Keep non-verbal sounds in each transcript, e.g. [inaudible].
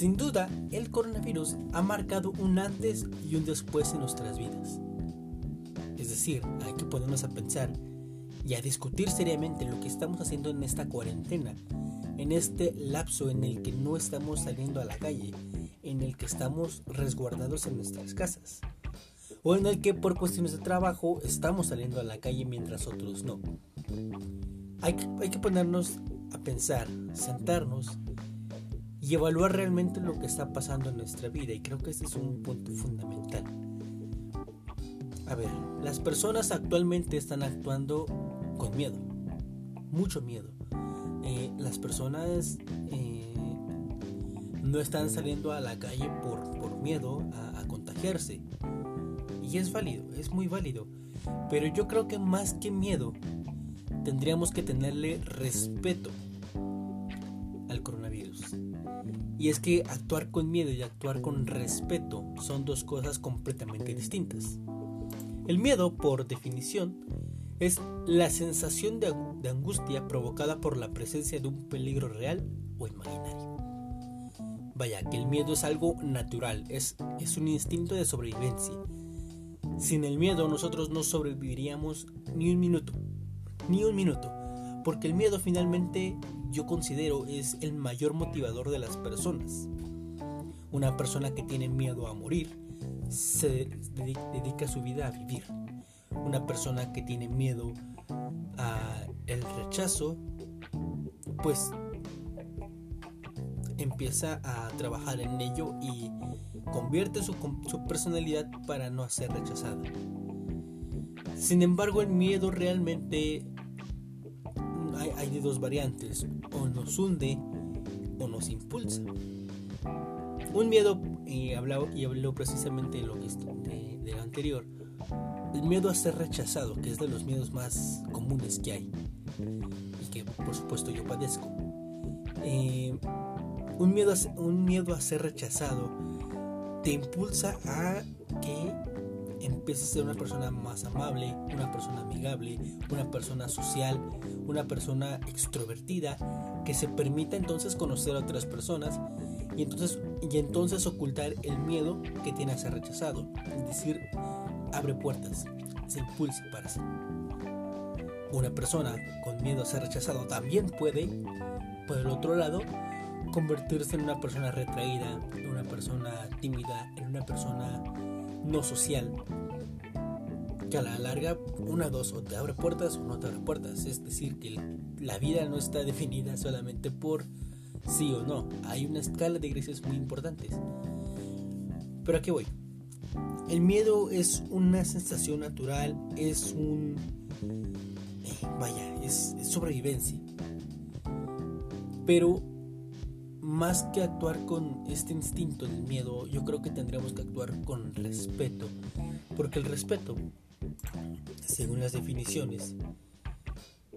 Sin duda, el coronavirus ha marcado un antes y un después en nuestras vidas. Es decir, hay que ponernos a pensar y a discutir seriamente lo que estamos haciendo en esta cuarentena, en este lapso en el que no estamos saliendo a la calle, en el que estamos resguardados en nuestras casas, o en el que por cuestiones de trabajo estamos saliendo a la calle mientras otros no. Hay que, hay que ponernos a pensar, sentarnos y evaluar realmente lo que está pasando en nuestra vida y creo que ese es un punto fundamental. A ver, las personas actualmente están actuando con miedo, mucho miedo. Eh, las personas eh, no están saliendo a la calle por, por miedo a, a contagiarse. Y es válido, es muy válido. Pero yo creo que más que miedo, tendríamos que tenerle respeto Y es que actuar con miedo y actuar con respeto son dos cosas completamente distintas. El miedo, por definición, es la sensación de, angustia provocada por la presencia de un peligro real o imaginario. Vaya, que el miedo es algo natural, es, un instinto de sobrevivencia. Sin el miedo nosotros no sobreviviríamos ni un minuto, ni un minuto, porque el miedo finalmente yo considero es el mayor motivador de las personas. Una persona que tiene miedo a morir se dedica su vida a vivir. Una persona que tiene miedo a el rechazo, pues empieza a trabajar en ello y convierte su, su personalidad para no ser rechazada. Sin embargo, el miedo realmente hay, de dos variantes, o nos hunde o nos impulsa. Un miedo, y habló, y habló precisamente de lo, de, de anterior, el miedo a ser rechazado, que es de los miedos más comunes que hay y que por supuesto yo padezco. Eh, un, miedo a, un miedo a ser rechazado te impulsa a que empieces a ser una persona más amable, una persona amigable, una persona social, una persona extrovertida, que se permita entonces conocer a otras personas y entonces, y entonces ocultar el miedo que tiene a ser rechazado. Es decir, abre puertas, se impulsa para sí. Una persona con miedo a ser rechazado también puede, por el otro lado, convertirse en una persona retraída, en una persona tímida, en una persona no social, que a la larga, una dos, o te abre puertas o no te abre puertas. Es decir, que la vida no está [laughs] definida solamente por sí o no. Hay una escala de grises muy importantes. Pero a qué voy? El miedo es una sensación natural, es un... Eh, vaya, es, es sobrevivencia. Pero más que actuar con este instinto del miedo, yo creo que tendríamos que actuar con respeto. Porque el respeto, según las definiciones,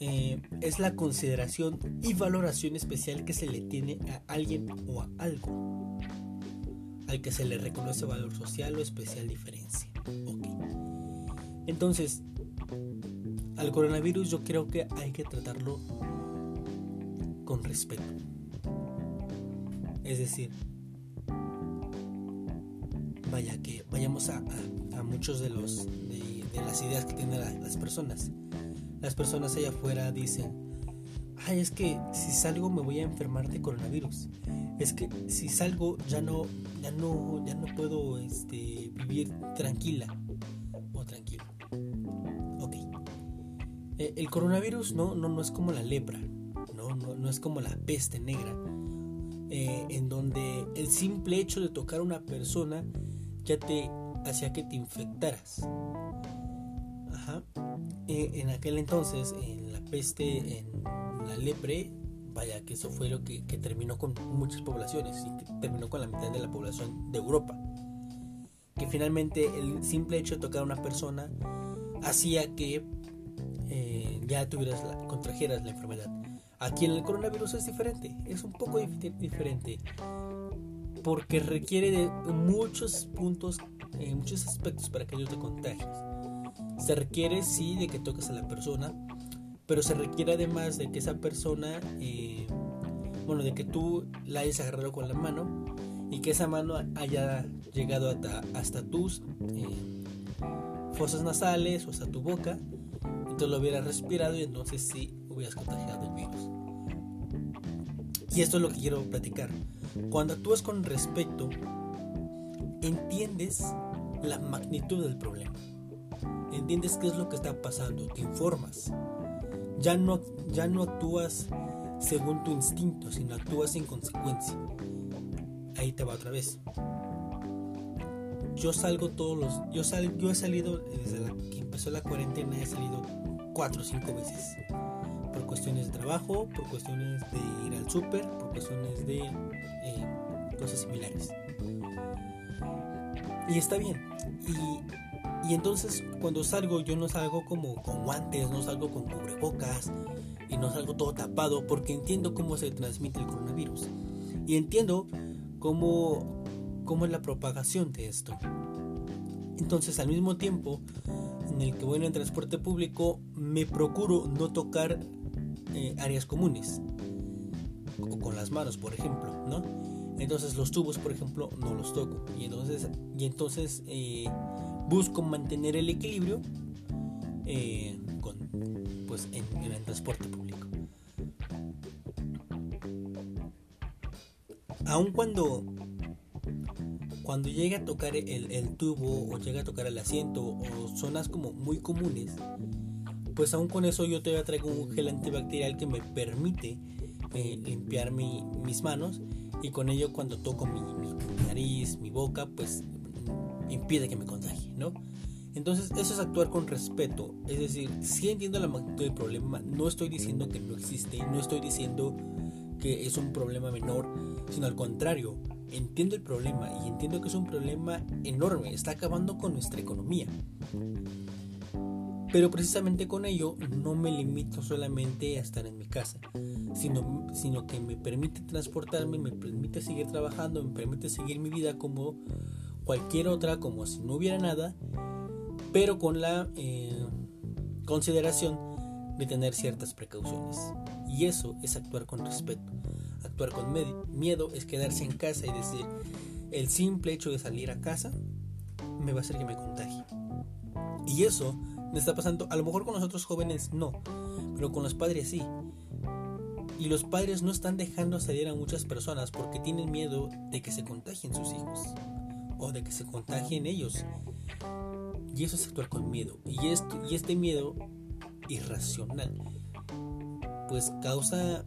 eh, es la consideración y valoración especial que se le tiene a alguien o a algo, al que se le reconoce valor social o especial diferencia. Entonces, al coronavirus yo creo que hay que tratarlo con respeto. Es decir, vaya que vayamos a, muchos de los de, las ideas que tienen las personas. Las personas allá afuera dicen, ay, es que si salgo me voy a enfermar de coronavirus. Es que si salgo ya no, ya no, ya no puedo este, vivir tranquila o tranquilo. Ok. Eh, el coronavirus no, no, no es como la lepra, no, no, no es como la peste negra eh, en donde el simple hecho de tocar a una persona ya te hacía que te infectaras. Ajá. Eh, en aquel entonces, en la peste, en la lepre, vaya que eso fue lo que, terminó con muchas poblaciones y que terminó con la mitad de la población de Europa. Que finalmente el simple hecho de tocar a una persona hacía que eh, ya tuvieras la, contrajeras la enfermedad. Aquí en el coronavirus es diferente, es un poco diferente, porque requiere de muchos puntos, en muchos aspectos para que yo te contagies. Se requiere sí de que toques a la persona, pero se requiere además de que esa persona, eh, bueno, de que tú la hayas agarrado con la mano y que esa mano haya llegado hasta, hasta tus eh, fosas nasales o hasta tu boca, entonces lo hubieras respirado y entonces sí hubieras contagiado el virus. Y esto es lo que quiero platicar. Cuando actúas con respeto, entiendes la magnitud del problema. Entiendes qué es lo que está pasando, te informas. Ya no, ya no actúas según tu instinto, sino actúas en consecuencia. Ahí te va otra vez. Yo salgo todos los. Yo, sal, yo he salido desde que empezó la cuarentena, he salido cuatro o cinco veces cuestiones de trabajo, por cuestiones de ir al súper, por cuestiones de eh, cosas similares. Y está bien. Y, y, entonces cuando salgo yo no salgo como con guantes, no salgo con cubrebocas y no salgo todo tapado porque entiendo cómo se transmite el coronavirus. Y entiendo cómo, cómo es la propagación de esto. Entonces al mismo tiempo en el que voy en el transporte público me procuro no tocar eh, áreas comunes, o con las manos, por ejemplo, ¿no? Entonces los tubos, por ejemplo, no los toco. Y entonces, y entonces eh, busco mantener el equilibrio eh, con, pues, en, el transporte público. Aun cuando cuando llega a tocar el, el, tubo o llega a tocar el asiento o zonas como muy comunes, pues aún con eso yo todavía traigo un gel antibacterial que me permite eh, limpiar mis manos y con ello cuando toco mi, nariz, mi boca, pues impide que me contagie, ¿no? Entonces eso es actuar con respeto, es decir, si entiendo la magnitud del problema, no estoy diciendo que no existe, no estoy diciendo que es un problema menor, sino al contrario, entiendo el problema y entiendo que es un problema enorme, está acabando con nuestra economía. Pero precisamente con ello no me limito solamente a estar en mi casa, sino, sino que me permite transportarme, me permite seguir trabajando, me permite seguir mi vida como cualquier otra, como si no hubiera nada, pero con la eh, consideración de tener ciertas precauciones. Y eso es actuar con respeto. Actuar con miedo es quedarse en casa y decir, el simple hecho de salir a casa me va a hacer que me contagie. Y eso está pasando. A lo mejor con los otros jóvenes no, pero con los padres sí. Y los padres no están dejando salir a muchas personas porque tienen miedo de que se contagien sus hijos o de que se contagien ellos. Y eso es actuar con miedo. Y, esto, y este miedo irracional pues causa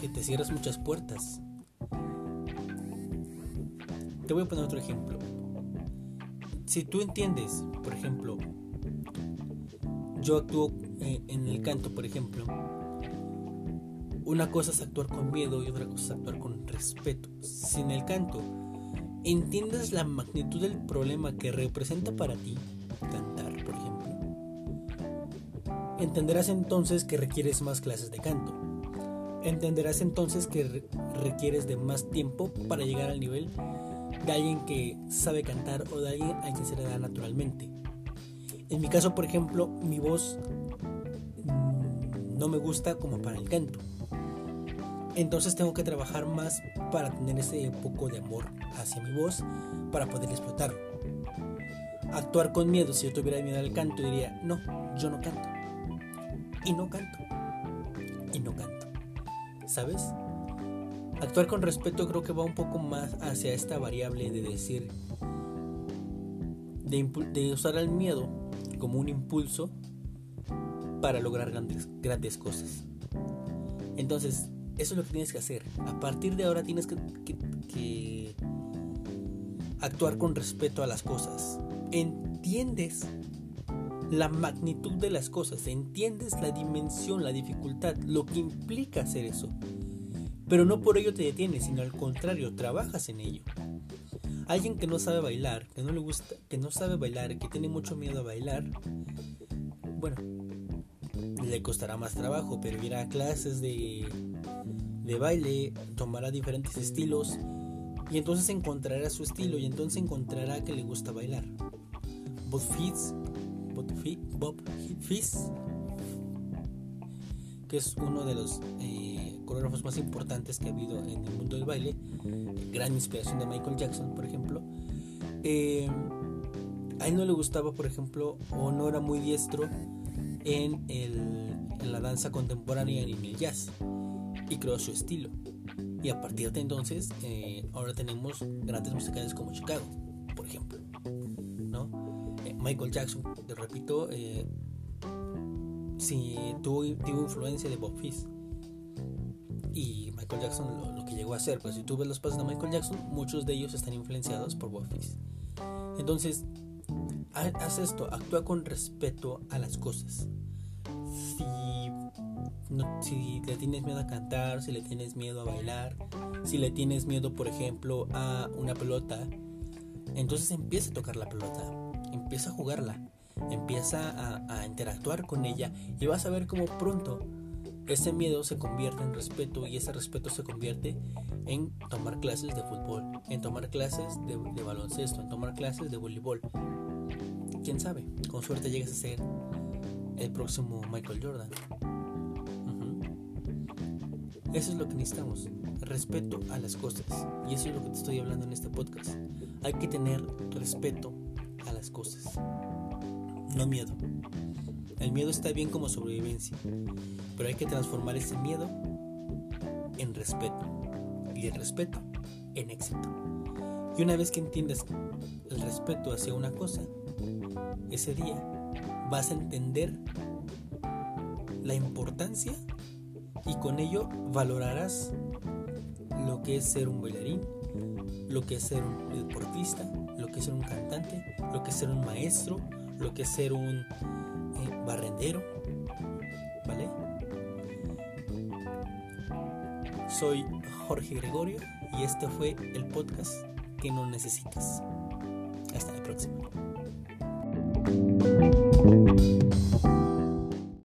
que te cierres muchas puertas. Te voy a poner otro ejemplo. Si tú entiendes, por ejemplo, yo actúo eh, en el canto, por ejemplo, una cosa es actuar con miedo y otra cosa es actuar con respeto. Si en el canto entiendes la magnitud del problema que representa para ti cantar, por ejemplo, entenderás entonces que requieres más clases de canto. Entenderás entonces que requieres de más tiempo para llegar al nivel de alguien que sabe cantar o de alguien a quien se le da naturalmente. En mi caso, por ejemplo, mi voz mm, no me gusta como para el canto. Entonces tengo que trabajar más para tener ese poco de amor hacia mi voz para poder explotarlo. Actuar con miedo, si yo tuviera miedo al canto, diría, no, yo no canto. Y no canto. Y no canto. ¿Sabes? Actuar con respeto creo que va un poco más hacia esta variable de decir, de, de usar el miedo como un impulso para lograr grandes, cosas. Entonces, eso es lo que tienes que hacer. A partir de ahora tienes que, que, actuar con respeto a las cosas. Entiendes la magnitud de las cosas, entiendes la dimensión, la dificultad, lo que implica hacer eso. Pero no por ello te detienes, sino al contrario, trabajas en ello. Alguien que no sabe bailar, que no le gusta, que no sabe bailar, que tiene mucho miedo a bailar, bueno, le costará más trabajo, pero irá a clases de, de baile, tomará diferentes estilos y entonces encontrará su estilo y entonces encontrará que le gusta bailar. Bob Fitz, Bob Fitz, que es uno de los eh, coreógrafos más importantes que ha habido en el mundo del baile, gran inspiración de Michael Jackson, por ejemplo, eh, a él no le gustaba, por ejemplo, o no era muy diestro en, en la danza contemporánea y en el jazz, y creó su estilo. Y a partir de entonces, eh, ahora tenemos grandes musicales como Chicago, por ejemplo. ¿no? Michael Jackson, te repito, sí, tuvo, influencia de Bob Fizz. Y Michael Jackson lo, que llegó a hacer, pues si tú ves los pasos de Michael Jackson, muchos de ellos están influenciados por Bob Fizz. Entonces, haz esto, actúa con respeto a las cosas. Si, si le tienes miedo a cantar, si le tienes miedo a bailar, si le tienes miedo, por ejemplo, a una pelota, entonces empieza a tocar la pelota, empieza a jugarla empieza a, interactuar con ella y vas a ver cómo pronto ese miedo se convierte en respeto y ese respeto se convierte en tomar clases de fútbol, en tomar clases de, baloncesto, en tomar clases de voleibol. Quién sabe, con suerte llegas a ser el próximo Michael Jordan. Eso es lo que necesitamos, respeto a las cosas. Y eso es lo que te estoy hablando en este podcast. Hay que tener respeto a las cosas no miedo. El miedo está bien como sobrevivencia, pero hay que transformar ese miedo en respeto y el respeto en éxito. Y una vez que entiendas el respeto hacia una cosa, ese día vas a entender la importancia y con ello valorarás lo que es ser un bailarín, lo que es ser un deportista, lo que es ser un cantante, lo que es ser un maestro, lo que es ser un eh, barrendero, ¿vale? Soy Jorge Gregorio y este fue el podcast que no necesitas. Hasta la próxima.